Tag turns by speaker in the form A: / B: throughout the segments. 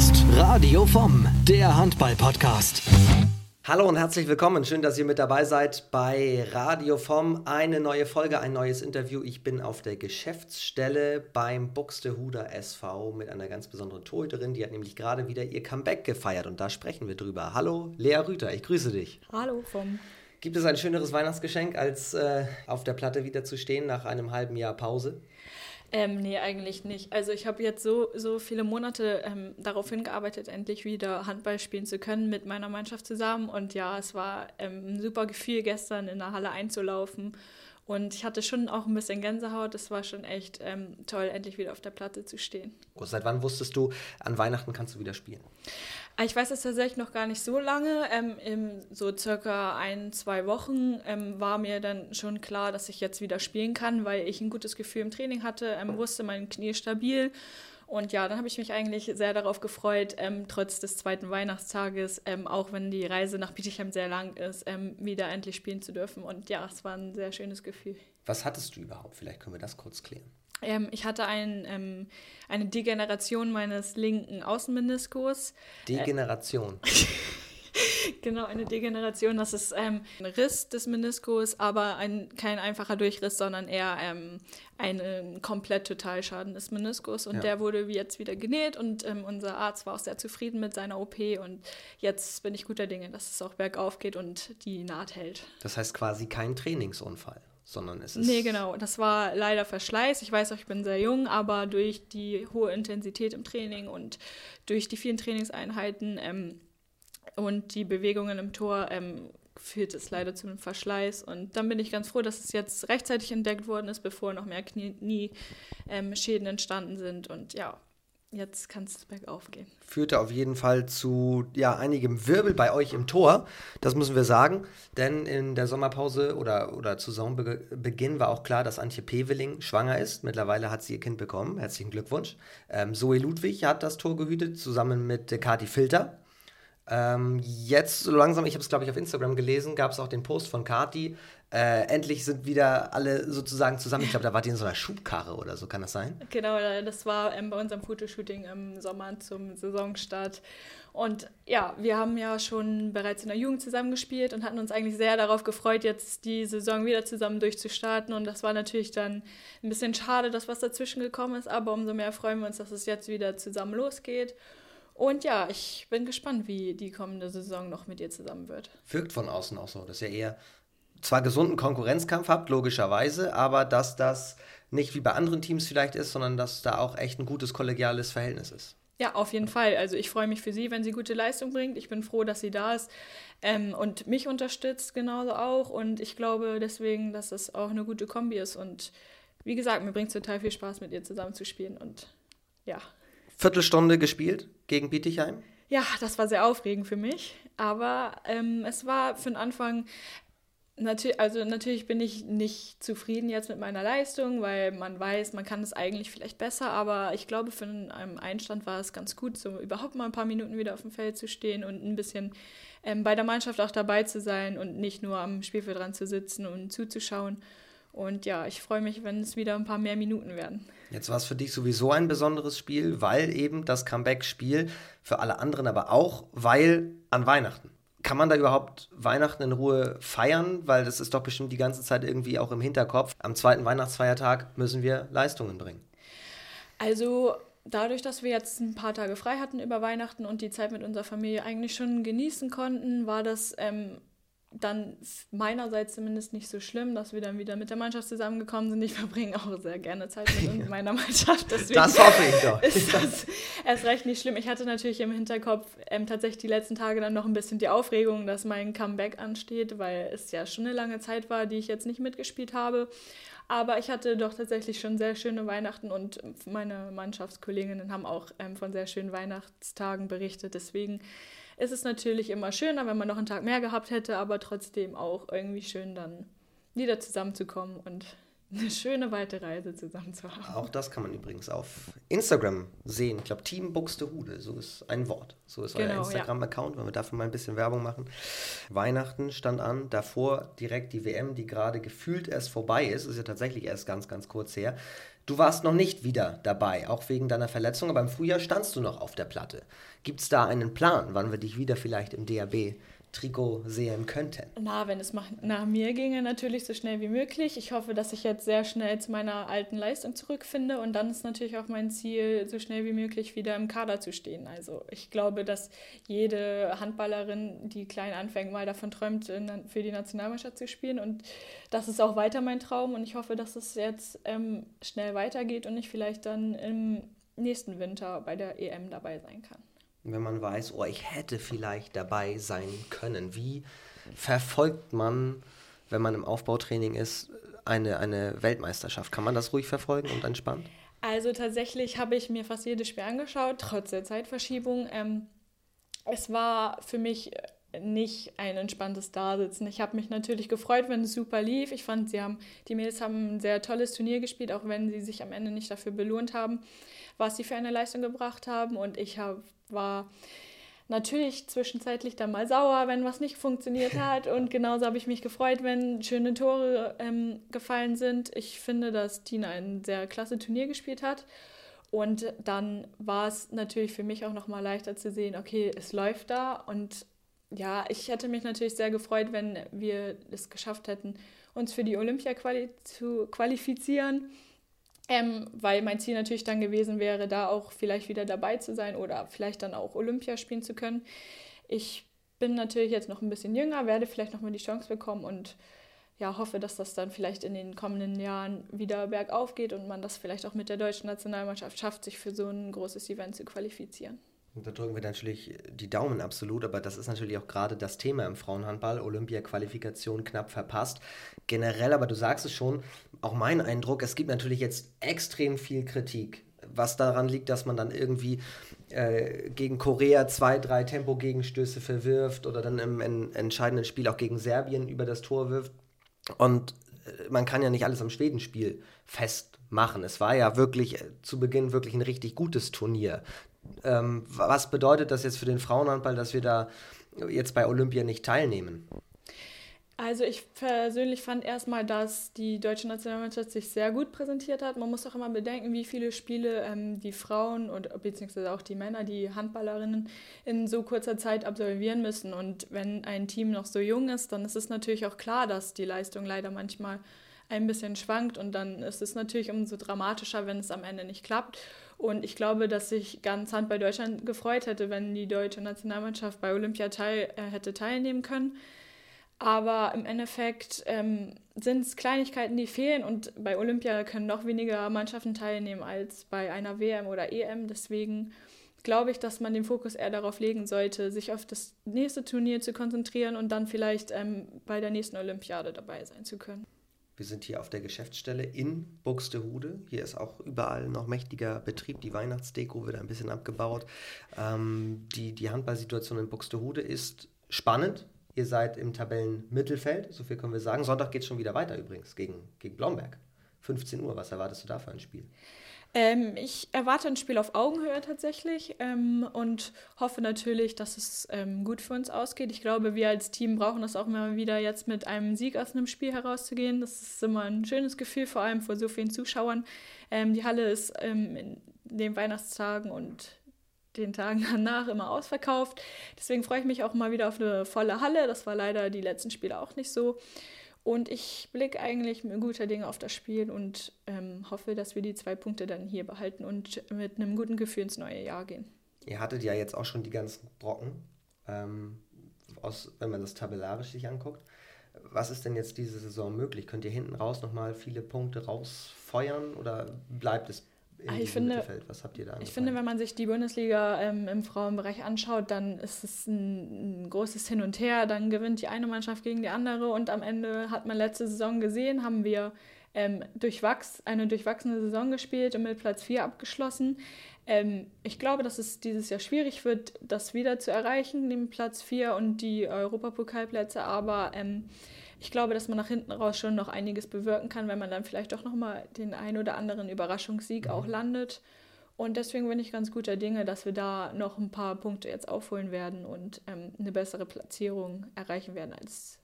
A: ist Radio vom, der Handball-Podcast.
B: Hallo und herzlich willkommen. Schön, dass ihr mit dabei seid bei Radio vom. Eine neue Folge, ein neues Interview. Ich bin auf der Geschäftsstelle beim Buxtehuder SV mit einer ganz besonderen Torhüterin. Die hat nämlich gerade wieder ihr Comeback gefeiert und da sprechen wir drüber. Hallo, Lea Rüther, ich grüße dich.
C: Hallo vom.
B: Gibt es ein schöneres Weihnachtsgeschenk, als äh, auf der Platte wieder zu stehen nach einem halben Jahr Pause?
C: Ähm, nee, eigentlich nicht. Also ich habe jetzt so, so viele Monate ähm, darauf hingearbeitet, endlich wieder Handball spielen zu können mit meiner Mannschaft zusammen. Und ja, es war ähm, ein super Gefühl, gestern in der Halle einzulaufen. Und ich hatte schon auch ein bisschen Gänsehaut. Es war schon echt ähm, toll, endlich wieder auf der Platte zu stehen.
B: Seit wann wusstest du, an Weihnachten kannst du wieder spielen?
C: Ah, ich weiß es tatsächlich noch gar nicht so lange. Ähm, in so circa ein, zwei Wochen ähm, war mir dann schon klar, dass ich jetzt wieder spielen kann, weil ich ein gutes Gefühl im Training hatte, ähm, wusste, mein Knie ist stabil. Und ja, dann habe ich mich eigentlich sehr darauf gefreut, ähm, trotz des zweiten Weihnachtstages, ähm, auch wenn die Reise nach Bietigheim sehr lang ist, ähm, wieder endlich spielen zu dürfen. Und ja, es war ein sehr schönes Gefühl.
B: Was hattest du überhaupt? Vielleicht können wir das kurz klären.
C: Ähm, ich hatte ein, ähm, eine Degeneration meines linken Außenmeniskos.
B: Degeneration.
C: genau, eine Degeneration. Das ist ähm, ein Riss des Meniskus, aber ein, kein einfacher Durchriss, sondern eher ähm, ein ähm, komplett Totalschaden des Meniskus. Und ja. der wurde jetzt wieder genäht und ähm, unser Arzt war auch sehr zufrieden mit seiner OP. Und jetzt bin ich guter Dinge, dass es auch bergauf geht und die Naht hält.
B: Das heißt quasi kein Trainingsunfall sondern es ist.
C: Nee, genau. Das war leider Verschleiß. Ich weiß auch, ich bin sehr jung, aber durch die hohe Intensität im Training und durch die vielen Trainingseinheiten ähm, und die Bewegungen im Tor ähm, führt es leider zu einem Verschleiß. Und dann bin ich ganz froh, dass es jetzt rechtzeitig entdeckt worden ist, bevor noch mehr Knie-Schäden ähm, entstanden sind. Und ja, jetzt kann es bergauf gehen.
B: Führte auf jeden Fall zu ja, einigem Wirbel bei euch im Tor, das müssen wir sagen. Denn in der Sommerpause oder, oder zu Saisonbeginn war auch klar, dass Antje Peveling schwanger ist. Mittlerweile hat sie ihr Kind bekommen. Herzlichen Glückwunsch. Ähm, Zoe Ludwig hat das Tor gehütet, zusammen mit äh, Kati Filter. Ähm, jetzt so langsam, ich habe es glaube ich auf Instagram gelesen, gab es auch den Post von Kati, äh, endlich sind wieder alle sozusagen zusammen. Ich glaube, da war die in so einer Schubkarre oder so, kann das sein?
C: Genau, das war ähm, bei unserem Fotoshooting im Sommer zum Saisonstart. Und ja, wir haben ja schon bereits in der Jugend zusammengespielt und hatten uns eigentlich sehr darauf gefreut, jetzt die Saison wieder zusammen durchzustarten. Und das war natürlich dann ein bisschen schade, dass was dazwischen gekommen ist, aber umso mehr freuen wir uns, dass es jetzt wieder zusammen losgeht. Und ja, ich bin gespannt, wie die kommende Saison noch mit ihr zusammen wird.
B: Wirkt von außen auch so, dass ihr eher zwar gesunden Konkurrenzkampf habt, logischerweise, aber dass das nicht wie bei anderen Teams vielleicht ist, sondern dass da auch echt ein gutes kollegiales Verhältnis ist.
C: Ja, auf jeden Fall. Also ich freue mich für sie, wenn sie gute Leistung bringt. Ich bin froh, dass sie da ist ähm, und mich unterstützt genauso auch. Und ich glaube deswegen, dass es auch eine gute Kombi ist. Und wie gesagt, mir bringt es total viel Spaß, mit ihr zusammen zu spielen. Und ja.
B: Viertelstunde gespielt gegen Bietigheim?
C: Ja, das war sehr aufregend für mich. Aber ähm, es war für den Anfang Natürlich, also natürlich bin ich nicht zufrieden jetzt mit meiner Leistung, weil man weiß, man kann es eigentlich vielleicht besser, aber ich glaube, für einen Einstand war es ganz gut, so überhaupt mal ein paar Minuten wieder auf dem Feld zu stehen und ein bisschen ähm, bei der Mannschaft auch dabei zu sein und nicht nur am Spielfeld dran zu sitzen und zuzuschauen. Und ja, ich freue mich, wenn es wieder ein paar mehr Minuten werden.
B: Jetzt war es für dich sowieso ein besonderes Spiel, weil eben das Comeback-Spiel für alle anderen, aber auch weil an Weihnachten kann man da überhaupt Weihnachten in Ruhe feiern? Weil das ist doch bestimmt die ganze Zeit irgendwie auch im Hinterkopf. Am zweiten Weihnachtsfeiertag müssen wir Leistungen bringen.
C: Also dadurch, dass wir jetzt ein paar Tage frei hatten über Weihnachten und die Zeit mit unserer Familie eigentlich schon genießen konnten, war das ähm, dann meinerseits zumindest nicht so schlimm, dass wir dann wieder mit der Mannschaft zusammengekommen sind. Ich verbringe auch sehr gerne Zeit mit meiner Mannschaft.
B: Deswegen das hoffe ich doch.
C: Ist das erst recht nicht schlimm. Ich hatte natürlich im Hinterkopf ähm, tatsächlich die letzten Tage dann noch ein bisschen die Aufregung, dass mein Comeback ansteht, weil es ja schon eine lange Zeit war, die ich jetzt nicht mitgespielt habe. Aber ich hatte doch tatsächlich schon sehr schöne Weihnachten und meine Mannschaftskolleginnen haben auch ähm, von sehr schönen Weihnachtstagen berichtet. Deswegen ist es natürlich immer schöner, wenn man noch einen Tag mehr gehabt hätte, aber trotzdem auch irgendwie schön dann wieder zusammenzukommen und eine schöne weite Reise zusammen zu haben.
B: Auch das kann man übrigens auf Instagram sehen. Ich glaube, Team Buxtehude, so ist ein Wort. So ist genau, euer Instagram-Account, wenn wir dafür mal ein bisschen Werbung machen. Weihnachten stand an, davor direkt die WM, die gerade gefühlt erst vorbei ist, ist ja tatsächlich erst ganz, ganz kurz her. Du warst noch nicht wieder dabei, auch wegen deiner Verletzung, aber im Frühjahr standst du noch auf der Platte. Gibt es da einen Plan, wann wir dich wieder vielleicht im DAB Trikot sehen könnten?
C: Na, wenn es nach mir ginge, natürlich so schnell wie möglich. Ich hoffe, dass ich jetzt sehr schnell zu meiner alten Leistung zurückfinde und dann ist natürlich auch mein Ziel, so schnell wie möglich wieder im Kader zu stehen. Also ich glaube, dass jede Handballerin, die klein anfängt, mal davon träumt, für die Nationalmannschaft zu spielen und das ist auch weiter mein Traum und ich hoffe, dass es jetzt ähm, schnell weitergeht und ich vielleicht dann im nächsten Winter bei der EM dabei sein kann
B: wenn man weiß, oh, ich hätte vielleicht dabei sein können? Wie verfolgt man, wenn man im Aufbautraining ist, eine, eine Weltmeisterschaft? Kann man das ruhig verfolgen und entspannt?
C: Also tatsächlich habe ich mir fast jedes Spiel angeschaut, trotz der Zeitverschiebung. Ähm, es war für mich nicht ein entspanntes Dasitzen. Ich habe mich natürlich gefreut, wenn es super lief. Ich fand, sie haben, die Mädels haben ein sehr tolles Turnier gespielt, auch wenn sie sich am Ende nicht dafür belohnt haben, was sie für eine Leistung gebracht haben. Und ich hab, war natürlich zwischenzeitlich dann mal sauer, wenn was nicht funktioniert hat. Und genauso habe ich mich gefreut, wenn schöne Tore ähm, gefallen sind. Ich finde, dass Tina ein sehr klasse Turnier gespielt hat. Und dann war es natürlich für mich auch nochmal leichter zu sehen, okay, es läuft da. Und ja, ich hätte mich natürlich sehr gefreut, wenn wir es geschafft hätten, uns für die Olympia -Quali zu qualifizieren. Ähm, weil mein Ziel natürlich dann gewesen wäre, da auch vielleicht wieder dabei zu sein oder vielleicht dann auch Olympia spielen zu können. Ich bin natürlich jetzt noch ein bisschen jünger, werde vielleicht noch mal die Chance bekommen und ja, hoffe, dass das dann vielleicht in den kommenden Jahren wieder bergauf geht und man das vielleicht auch mit der deutschen Nationalmannschaft schafft, sich für so ein großes Event zu qualifizieren.
B: Da drücken wir natürlich die Daumen absolut, aber das ist natürlich auch gerade das Thema im Frauenhandball. Olympia-Qualifikation knapp verpasst. Generell, aber du sagst es schon, auch mein Eindruck, es gibt natürlich jetzt extrem viel Kritik, was daran liegt, dass man dann irgendwie äh, gegen Korea zwei, drei Tempo-Gegenstöße verwirft oder dann im, im entscheidenden Spiel auch gegen Serbien über das Tor wirft. Und äh, man kann ja nicht alles am Schwedenspiel festmachen. Es war ja wirklich äh, zu Beginn wirklich ein richtig gutes Turnier. Ähm, was bedeutet das jetzt für den Frauenhandball, dass wir da jetzt bei Olympia nicht teilnehmen?
C: Also ich persönlich fand erstmal, dass die deutsche Nationalmannschaft sich sehr gut präsentiert hat. Man muss auch immer bedenken, wie viele Spiele ähm, die Frauen und beziehungsweise auch die Männer, die Handballerinnen in so kurzer Zeit absolvieren müssen. Und wenn ein Team noch so jung ist, dann ist es natürlich auch klar, dass die Leistung leider manchmal ein bisschen schwankt und dann ist es natürlich umso dramatischer, wenn es am Ende nicht klappt. Und ich glaube, dass sich ganz Handball Deutschland gefreut hätte, wenn die deutsche Nationalmannschaft bei Olympia teil, äh, hätte teilnehmen können. Aber im Endeffekt ähm, sind es Kleinigkeiten, die fehlen und bei Olympia können noch weniger Mannschaften teilnehmen als bei einer WM oder EM. Deswegen glaube ich, dass man den Fokus eher darauf legen sollte, sich auf das nächste Turnier zu konzentrieren und dann vielleicht ähm, bei der nächsten Olympiade dabei sein zu können.
B: Wir sind hier auf der Geschäftsstelle in Buxtehude. Hier ist auch überall noch mächtiger Betrieb. Die Weihnachtsdeko wird ein bisschen abgebaut. Ähm, die, die Handballsituation in Buxtehude ist spannend. Ihr seid im Tabellenmittelfeld, so viel können wir sagen. Sonntag geht es schon wieder weiter übrigens gegen, gegen Blomberg. 15 Uhr, was erwartest du da für ein Spiel?
C: Ähm, ich erwarte ein Spiel auf Augenhöhe tatsächlich ähm, und hoffe natürlich, dass es ähm, gut für uns ausgeht. Ich glaube, wir als Team brauchen das auch immer wieder, jetzt mit einem Sieg aus einem Spiel herauszugehen. Das ist immer ein schönes Gefühl, vor allem vor so vielen Zuschauern. Ähm, die Halle ist ähm, in den Weihnachtstagen und den Tagen danach immer ausverkauft. Deswegen freue ich mich auch mal wieder auf eine volle Halle. Das war leider die letzten Spiele auch nicht so. Und ich blicke eigentlich mit guter Dinge auf das Spiel und ähm, hoffe, dass wir die zwei Punkte dann hier behalten und mit einem guten Gefühl ins neue Jahr gehen.
B: Ihr hattet ja jetzt auch schon die ganzen Brocken, ähm, aus, wenn man das tabellarisch sich anguckt. Was ist denn jetzt diese Saison möglich? Könnt ihr hinten raus nochmal viele Punkte rausfeuern oder bleibt es
C: ich finde? Was habt ihr da Ich finde, wenn man sich die Bundesliga ähm, im Frauenbereich anschaut, dann ist es ein, ein, großes Hin und Her. Dann gewinnt die eine Mannschaft gegen die andere und am Ende hat man letzte Saison gesehen, haben wir ähm, durchwachs, eine durchwachsene Saison gespielt und mit Platz 4 abgeschlossen. Ähm, ich glaube, dass es dieses Jahr schwierig wird, das wieder zu erreichen, den Platz 4 und die Europapokalplätze, aber ähm, ich glaube, dass man nach hinten raus schon noch einiges bewirken kann, wenn man dann vielleicht doch nochmal den ein oder anderen Überraschungssieg mhm. auch landet. Und deswegen bin ich ganz guter Dinge, dass wir da noch ein paar Punkte jetzt aufholen werden und ähm, eine bessere Platzierung erreichen werden als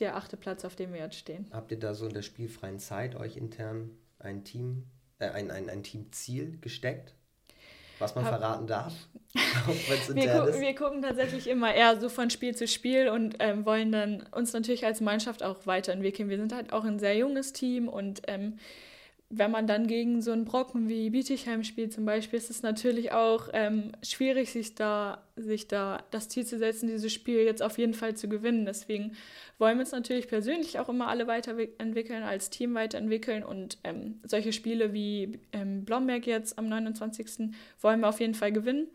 C: der achte Platz, auf dem wir jetzt stehen.
B: Habt ihr da so in der spielfreien Zeit euch intern ein Team, äh, ein, ein, ein Teamziel gesteckt? Was man Hab, verraten darf?
C: wir, gu wir, gucken tatsächlich immer eher so von Spiel zu Spiel und ähm, wollen dann uns natürlich als Mannschaft auch weiterentwickeln. Wir sind halt auch ein sehr junges Team und ähm, wenn man dann gegen so einen Brocken wie Bietigheim spielt zum Beispiel, ist es natürlich auch ähm, schwierig, sich da, sich da das Ziel zu setzen, dieses Spiel jetzt auf jeden Fall zu gewinnen. Deswegen wollen wir uns natürlich persönlich auch immer alle weiterentwickeln, als Team weiterentwickeln und ähm, solche Spiele wie ähm, Blomberg jetzt am 29. wollen wir auf jeden Fall gewinnen.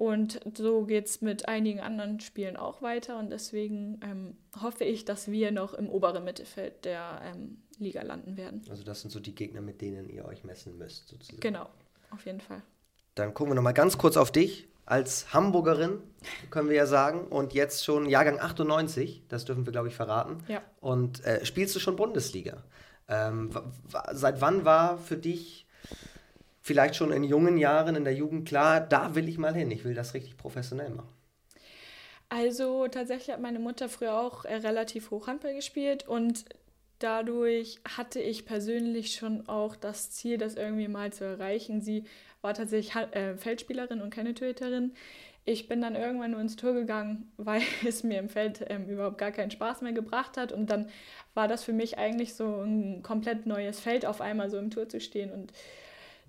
C: Und so geht es mit einigen anderen Spielen auch weiter und deswegen ähm, hoffe ich, dass wir noch im oberen Mittelfeld der ähm, Liga landen werden.
B: Also das sind so die Gegner, mit denen ihr euch messen müsst,
C: sozusagen. Genau, auf jeden Fall.
B: Dann gucken wir nochmal ganz kurz auf dich. Als Hamburgerin, können wir ja sagen, und jetzt schon Jahrgang 98, das dürfen wir, glaube ich, verraten.
C: Ja.
B: Und äh, spielst du schon Bundesliga? Ähm, seit wann war für dich vielleicht schon in jungen Jahren in der Jugend klar, da will ich mal hin, ich will das richtig professionell machen?
C: Also tatsächlich hat meine Mutter früher auch äh, relativ hoch Handball gespielt und dadurch hatte ich persönlich schon auch das Ziel, das irgendwie mal zu erreichen. Sie war tatsächlich äh, Feldspielerin und keine Torhüterin. Ich bin dann irgendwann nur ins Tor gegangen, weil es mir im Feld ähm, überhaupt gar keinen Spaß mehr gebracht hat. Und dann war das für mich eigentlich so ein komplett neues Feld, auf einmal so im Tor zu stehen. Und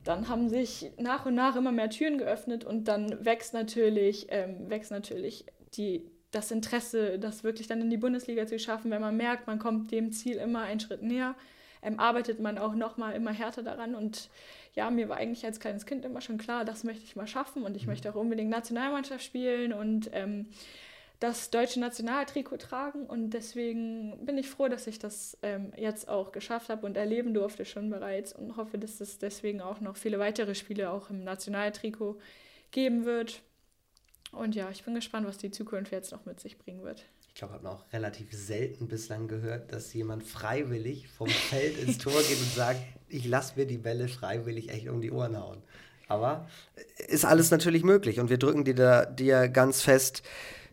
C: dann haben sich nach und nach immer mehr Türen geöffnet und dann wächst natürlich, ähm, wächst natürlich die, das Interesse, das wirklich dann in die Bundesliga zu schaffen, wenn man merkt, man kommt dem Ziel immer einen Schritt näher, ähm, arbeitet man auch nochmal immer härter daran. Und ja, mir war eigentlich als kleines Kind immer schon klar, das möchte ich mal schaffen und ich mhm. möchte auch unbedingt Nationalmannschaft spielen und ähm, das deutsche Nationaltrikot tragen. Und deswegen bin ich froh, dass ich das ähm, jetzt auch geschafft habe und erleben durfte schon bereits und hoffe, dass es deswegen auch noch viele weitere Spiele auch im Nationaltrikot geben wird. Und ja, ich bin gespannt, was die Zukunft jetzt noch mit sich bringen wird.
B: Ich glaube, ich habe auch relativ selten bislang gehört, dass jemand freiwillig vom Feld ins Tor geht und sagt, ich lasse mir die Bälle freiwillig echt um die Ohren hauen. Aber ist alles natürlich möglich und wir drücken dir, da, dir ganz fest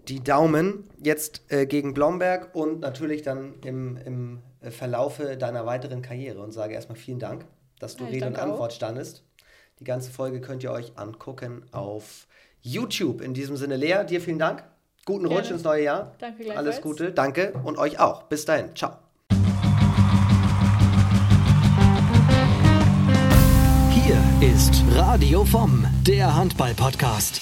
B: die Daumen jetzt äh, gegen Blomberg und natürlich dann im, im Verlaufe deiner weiteren Karriere und sage erstmal vielen Dank, dass du ja, Rede und Antwort standest. Die ganze Folge könnt ihr euch angucken auf YouTube. In diesem Sinne, Lea, dir vielen Dank. Guten Gerne. Rutsch ins neue Jahr.
C: Danke gleichfalls.
B: Alles Gute, danke und euch auch. Bis dahin, ciao.
A: Hier ist Radio vom, der Handball-Podcast.